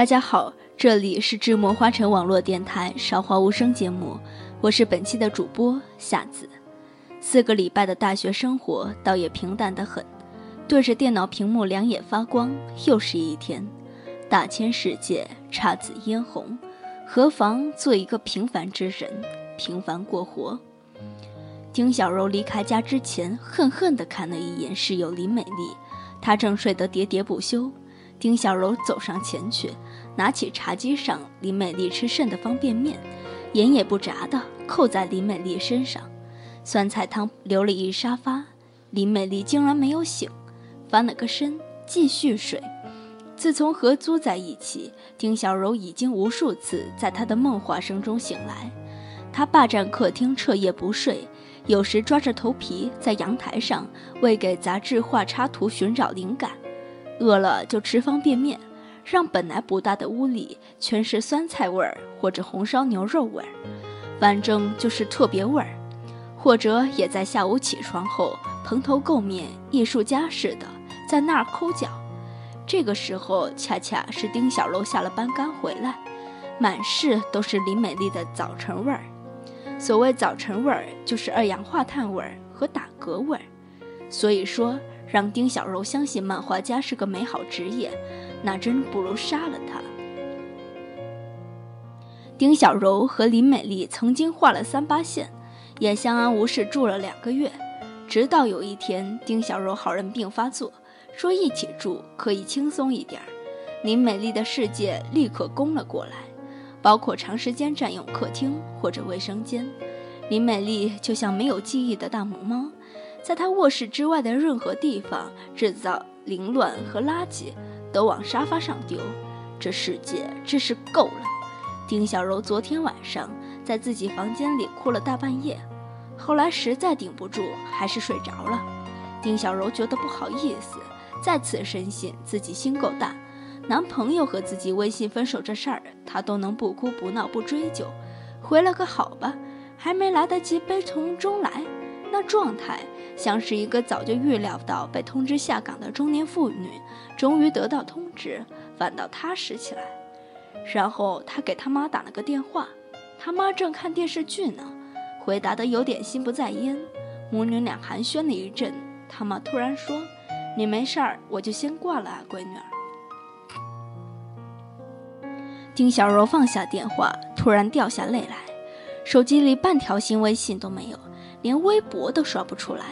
大家好，这里是智墨花城网络电台韶华无声节目，我是本期的主播夏子。四个礼拜的大学生活倒也平淡得很，对着电脑屏幕两眼发光，又是一天。大千世界，姹紫嫣红，何妨做一个平凡之人，平凡过活。丁小柔离开家之前，恨恨地看了一眼室友林美丽，她正睡得喋喋不休。丁小柔走上前去，拿起茶几上林美丽吃剩的方便面，眼也不眨地扣在林美丽身上。酸菜汤流了一沙发，林美丽竟然没有醒，翻了个身继续睡。自从合租在一起，丁小柔已经无数次在她的梦话声中醒来。她霸占客厅，彻夜不睡。有时抓着头皮在阳台上为给杂志画插图寻找灵感，饿了就吃方便面，让本来不大的屋里全是酸菜味儿或者红烧牛肉味儿，反正就是特别味儿。或者也在下午起床后蓬头垢面、艺术家似的在那儿抠脚。这个时候恰恰是丁小楼下了班刚回来，满室都是林美丽的早晨味儿。所谓早晨味儿，就是二氧化碳味儿和打嗝味儿。所以说，让丁小柔相信漫画家是个美好职业，那真不如杀了他。丁小柔和林美丽曾经画了三八线，也相安无事住了两个月，直到有一天，丁小柔好人病发作，说一起住可以轻松一点，林美丽的世界立刻攻了过来。包括长时间占用客厅或者卫生间，林美丽就像没有记忆的大母猫，在她卧室之外的任何地方制造凌乱和垃圾，都往沙发上丢。这世界真是够了。丁小柔昨天晚上在自己房间里哭了大半夜，后来实在顶不住，还是睡着了。丁小柔觉得不好意思，再次深信自己心够大。男朋友和自己微信分手这事儿，她都能不哭不闹不追究，回了个好吧，还没来得及悲从中来，那状态像是一个早就预料到被通知下岗的中年妇女，终于得到通知，反倒踏实起来。然后他给他妈打了个电话，他妈正看电视剧呢，回答的有点心不在焉，母女俩寒暄了一阵，他妈突然说：“你没事儿，我就先挂了啊，闺女儿。”丁小柔放下电话，突然掉下泪来，手机里半条新微信都没有，连微博都刷不出来，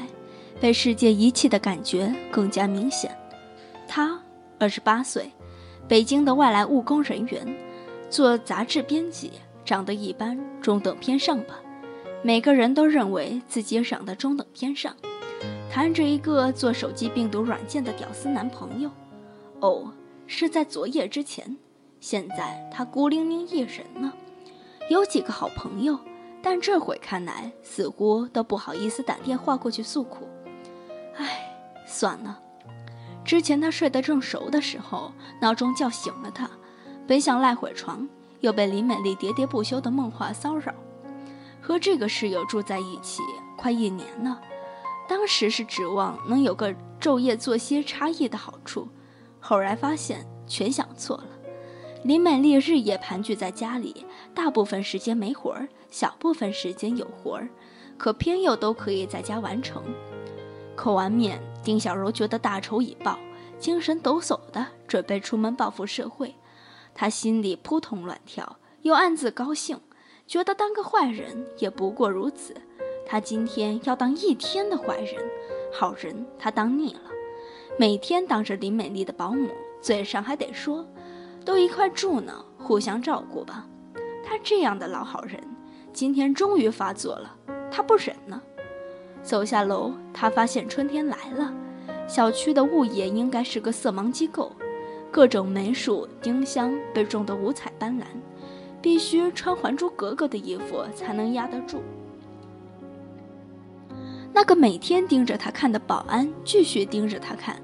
被世界遗弃的感觉更加明显。他二十八岁，北京的外来务工人员，做杂志编辑，长得一般，中等偏上吧。每个人都认为自己长得中等偏上，谈着一个做手机病毒软件的屌丝男朋友。哦，是在昨夜之前。现在他孤零零一人呢，有几个好朋友，但这会看来似乎都不好意思打电话过去诉苦。唉，算了。之前他睡得正熟的时候，闹钟叫醒了他，本想赖会床，又被林美丽喋喋不休的梦话骚扰。和这个室友住在一起快一年了，当时是指望能有个昼夜作息差异的好处，后来发现全想错了。林美丽日夜盘踞在家里，大部分时间没活儿，小部分时间有活儿，可偏又都可以在家完成。扣完面，丁小柔觉得大仇已报，精神抖擞的准备出门报复社会。她心里扑通乱跳，又暗自高兴，觉得当个坏人也不过如此。她今天要当一天的坏人，好人她当腻了，每天当着林美丽的保姆，嘴上还得说。都一块住呢，互相照顾吧。他这样的老好人，今天终于发作了，他不忍呢。走下楼，他发现春天来了。小区的物业应该是个色盲机构，各种梅树、丁香被种得五彩斑斓，必须穿《还珠格格》的衣服才能压得住。那个每天盯着他看的保安继续盯着他看，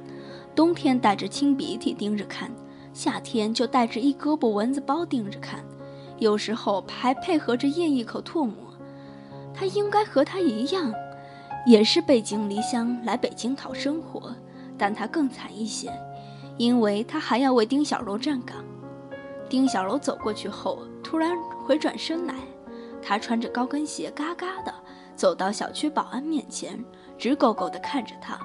冬天带着清鼻涕盯着看。夏天就带着一胳膊蚊子包盯着看，有时候还配合着咽一口唾沫。他应该和他一样，也是背井离乡来北京讨生活，但他更惨一些，因为他还要为丁小柔站岗。丁小楼走过去后，突然回转身来，他穿着高跟鞋，嘎嘎的走到小区保安面前，直勾勾地看着他。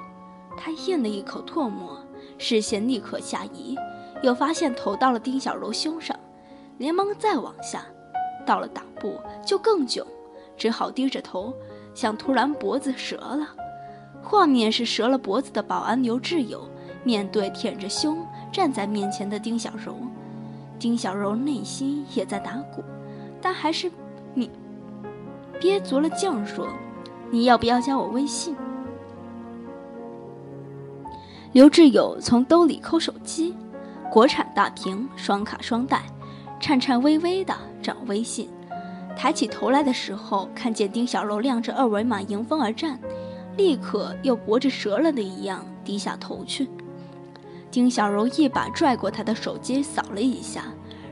他咽了一口唾沫，视线立刻下移，又发现头到了丁小柔胸上，连忙再往下，到了裆部就更囧，只好低着头，想突然脖子折了。画面是折了脖子的保安刘志友，面对舔着胸站在面前的丁小柔，丁小柔内心也在打鼓，但还是你憋足了劲说：“你要不要加我微信？”刘志友从兜里抠手机，国产大屏，双卡双待，颤颤巍巍的找微信。抬起头来的时候，看见丁小柔亮着二维码迎风而站，立刻又脖子折了的一样低下头去。丁小柔一把拽过他的手机，扫了一下，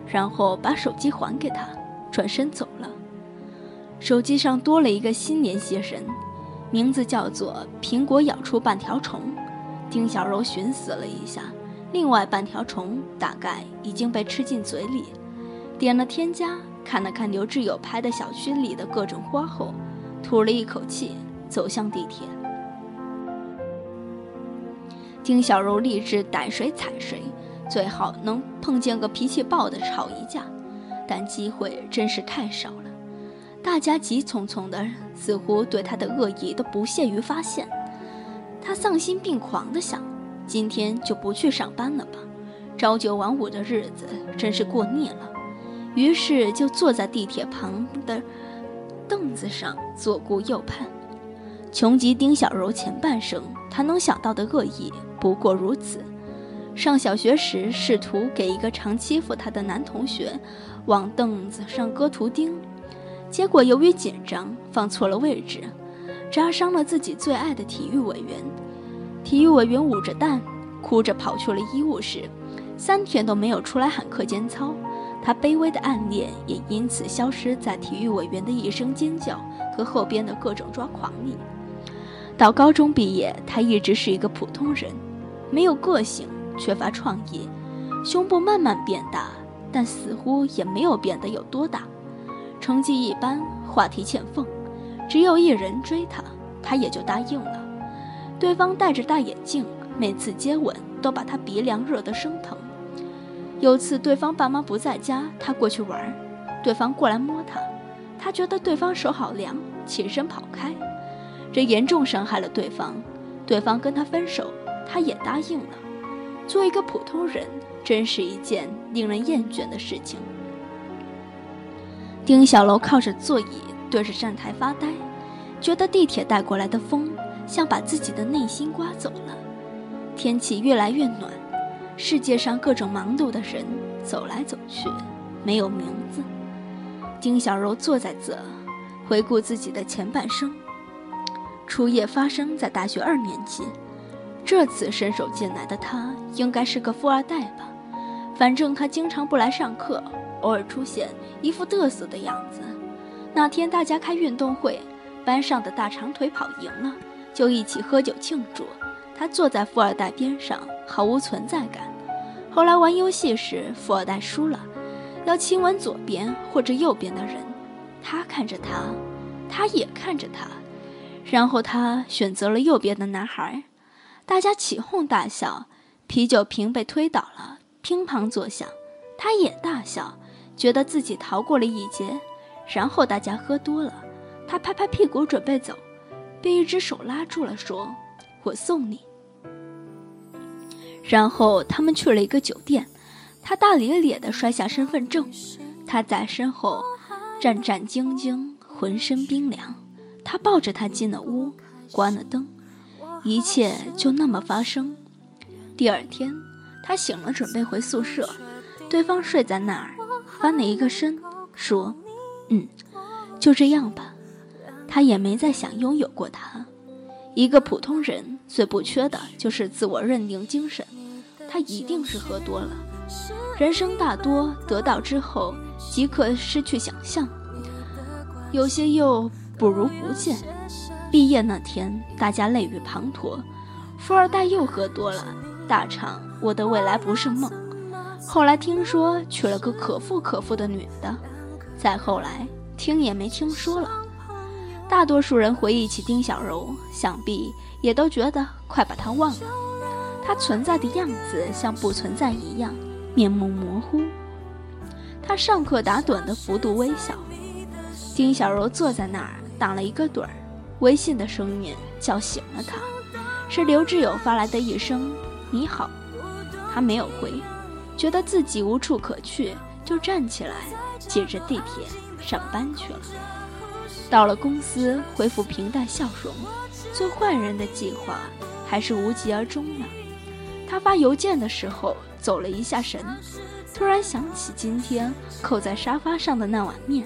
然后把手机还给他，转身走了。手机上多了一个新联系人，名字叫做“苹果咬出半条虫”。丁小柔寻思了一下，另外半条虫大概已经被吃进嘴里，点了添加，看了看刘志友拍的小区里的各种花后，吐了一口气，走向地铁。丁小柔立志逮谁踩谁，最好能碰见个脾气暴的吵一架，但机会真是太少了。大家急匆匆的，似乎对他的恶意都不屑于发现。他丧心病狂地想：“今天就不去上班了吧，朝九晚五的日子真是过腻了。”于是就坐在地铁旁的凳子上左顾右盼。穷极丁小柔前半生，他能想到的恶意不过如此：上小学时试图给一个常欺负他的男同学往凳子上搁图钉，结果由于紧张放错了位置。扎伤了自己最爱的体育委员，体育委员捂着蛋，哭着跑去了医务室，三天都没有出来喊课间操。他卑微的暗恋也因此消失在体育委员的一声尖叫和后边的各种抓狂里。到高中毕业，他一直是一个普通人，没有个性，缺乏创意，胸部慢慢变大，但似乎也没有变得有多大。成绩一般，话题欠奉。只有一人追他，他也就答应了。对方戴着大眼镜，每次接吻都把他鼻梁热得生疼。有次对方爸妈不在家，他过去玩，对方过来摸他，他觉得对方手好凉，起身跑开，这严重伤害了对方。对方跟他分手，他也答应了。做一个普通人，真是一件令人厌倦的事情。丁小楼靠着座椅。对着站台发呆，觉得地铁带过来的风像把自己的内心刮走了。天气越来越暖，世界上各种忙碌的人走来走去，没有名字。丁小柔坐在这，回顾自己的前半生。初夜发生在大学二年级，这次伸手进来的他应该是个富二代吧？反正他经常不来上课，偶尔出现，一副嘚瑟的样子。那天大家开运动会，班上的大长腿跑赢了，就一起喝酒庆祝。他坐在富二代边上，毫无存在感。后来玩游戏时，富二代输了，要亲吻左边或者右边的人。他看着他，他也看着他，然后他选择了右边的男孩。大家起哄大笑，啤酒瓶被推倒了，乒乓作响。他也大笑，觉得自己逃过了一劫。然后大家喝多了，他拍拍屁股准备走，被一只手拉住了，说：“我送你。”然后他们去了一个酒店，他大咧咧地摔下身份证，他在身后战战兢兢，浑身冰凉。他抱着他进了屋，关了灯，一切就那么发生。第二天，他醒了，准备回宿舍，对方睡在那儿，翻了一个身，说。嗯，就这样吧。他也没再想拥有过他。一个普通人最不缺的就是自我认定精神。他一定是喝多了。人生大多得到之后即刻失去想象，有些又不如不见。毕业那天，大家泪雨滂沱。富二代又喝多了，大唱《我的未来不是梦》。后来听说娶了个可富可富的女的，再后来听也没听说了。大多数人回忆起丁小柔，想必也都觉得快把她忘了。她存在的样子像不存在一样，面目模糊。她上课打盹的幅度微小。丁小柔坐在那儿打了一个盹儿，微信的声音叫醒了她，是刘志友发来的一声“你好”，她没有回，觉得自己无处可去，就站起来，挤着地铁上班去了。到了公司，恢复平淡笑容，做坏人的计划还是无疾而终了。他发邮件的时候走了一下神，突然想起今天扣在沙发上的那碗面，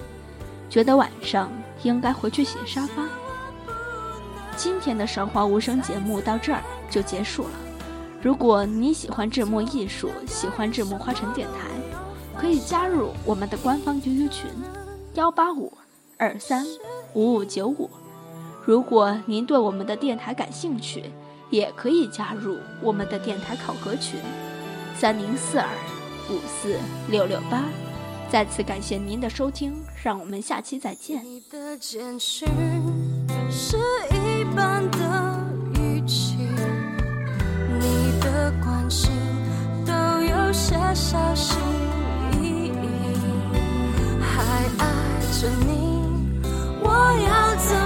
觉得晚上应该回去洗沙发。今天的韶华无声节目到这儿就结束了。如果你喜欢智墨艺术，喜欢智墨花城电台，可以加入我们的官方 QQ 群：幺八五二三。五五九五，如果您对我们的电台感兴趣，也可以加入我们的电台考核群，三零四二五四六六八。再次感谢您的收听，让我们下期再见。你的简讯是一般的语气，你的关心都有些小心翼翼，还爱着你。我要走